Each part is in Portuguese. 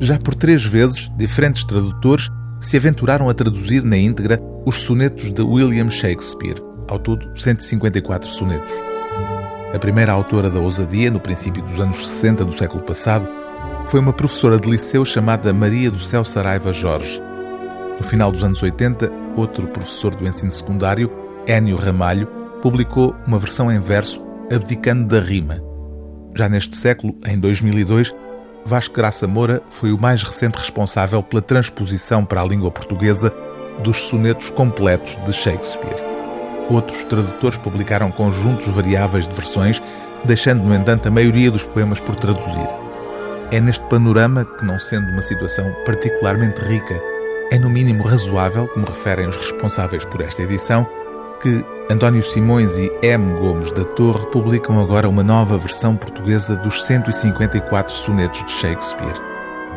Já por três vezes, diferentes tradutores se aventuraram a traduzir na íntegra os sonetos de William Shakespeare, ao todo 154 sonetos. A primeira autora da ousadia, no princípio dos anos 60 do século passado, foi uma professora de liceu chamada Maria do Céu Saraiva Jorge. No final dos anos 80, outro professor do ensino secundário, Énio Ramalho, publicou uma versão em verso abdicando da rima. Já neste século, em 2002, Vasco Graça Moura foi o mais recente responsável pela transposição para a língua portuguesa dos sonetos completos de Shakespeare. Outros tradutores publicaram conjuntos variáveis de versões, deixando, no entanto, a maioria dos poemas por traduzir. É neste panorama que, não sendo uma situação particularmente rica, é no mínimo razoável, como referem os responsáveis por esta edição, que António Simões e M. Gomes da Torre publicam agora uma nova versão portuguesa dos 154 sonetos de Shakespeare.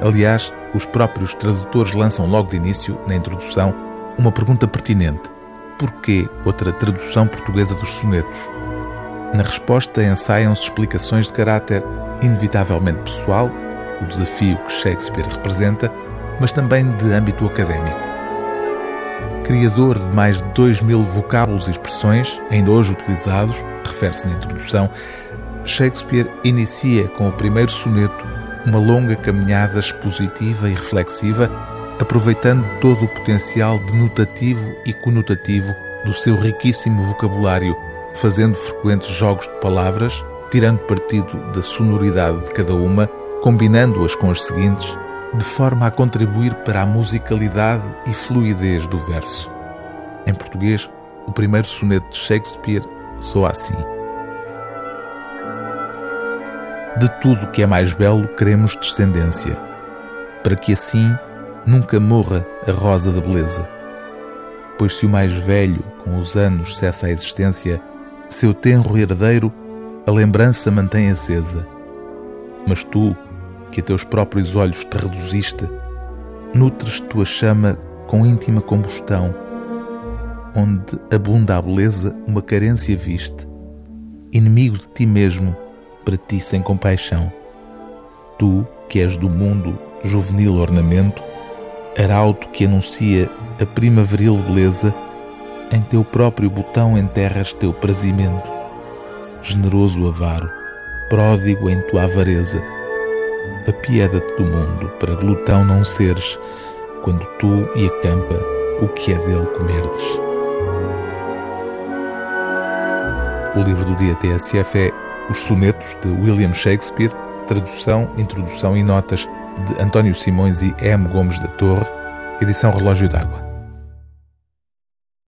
Aliás, os próprios tradutores lançam logo de início, na introdução, uma pergunta pertinente: por que outra tradução portuguesa dos sonetos? Na resposta ensaiam-se explicações de caráter inevitavelmente pessoal, o desafio que Shakespeare representa, mas também de âmbito académico criador de mais de 2 mil vocábulos e expressões, ainda hoje utilizados, refere-se na introdução, Shakespeare inicia com o primeiro soneto uma longa caminhada expositiva e reflexiva, aproveitando todo o potencial denotativo e conotativo do seu riquíssimo vocabulário, fazendo frequentes jogos de palavras, tirando partido da sonoridade de cada uma, combinando-as com as seguintes de forma a contribuir para a musicalidade e fluidez do verso. Em português, o primeiro soneto de Shakespeare soa assim: De tudo que é mais belo queremos descendência, para que assim nunca morra a rosa da beleza. Pois se o mais velho, com os anos, cessa a existência, seu tenro herdeiro a lembrança mantém acesa. Mas tu, que a teus próprios olhos te reduziste, nutres tua chama com íntima combustão, onde abunda a beleza, uma carência viste, inimigo de ti mesmo, para ti sem compaixão. Tu, que és do mundo juvenil ornamento, arauto que anuncia a primaveril beleza, em teu próprio botão enterras teu prazimento. Generoso avaro, pródigo em tua avareza, apieda-te do mundo, para glutão não seres, quando tu e a campa o que é dele comerdes. O livro do dia TSF é Os Sonetos de William Shakespeare, tradução, introdução e notas de António Simões e M. Gomes da Torre, edição Relógio d'Água.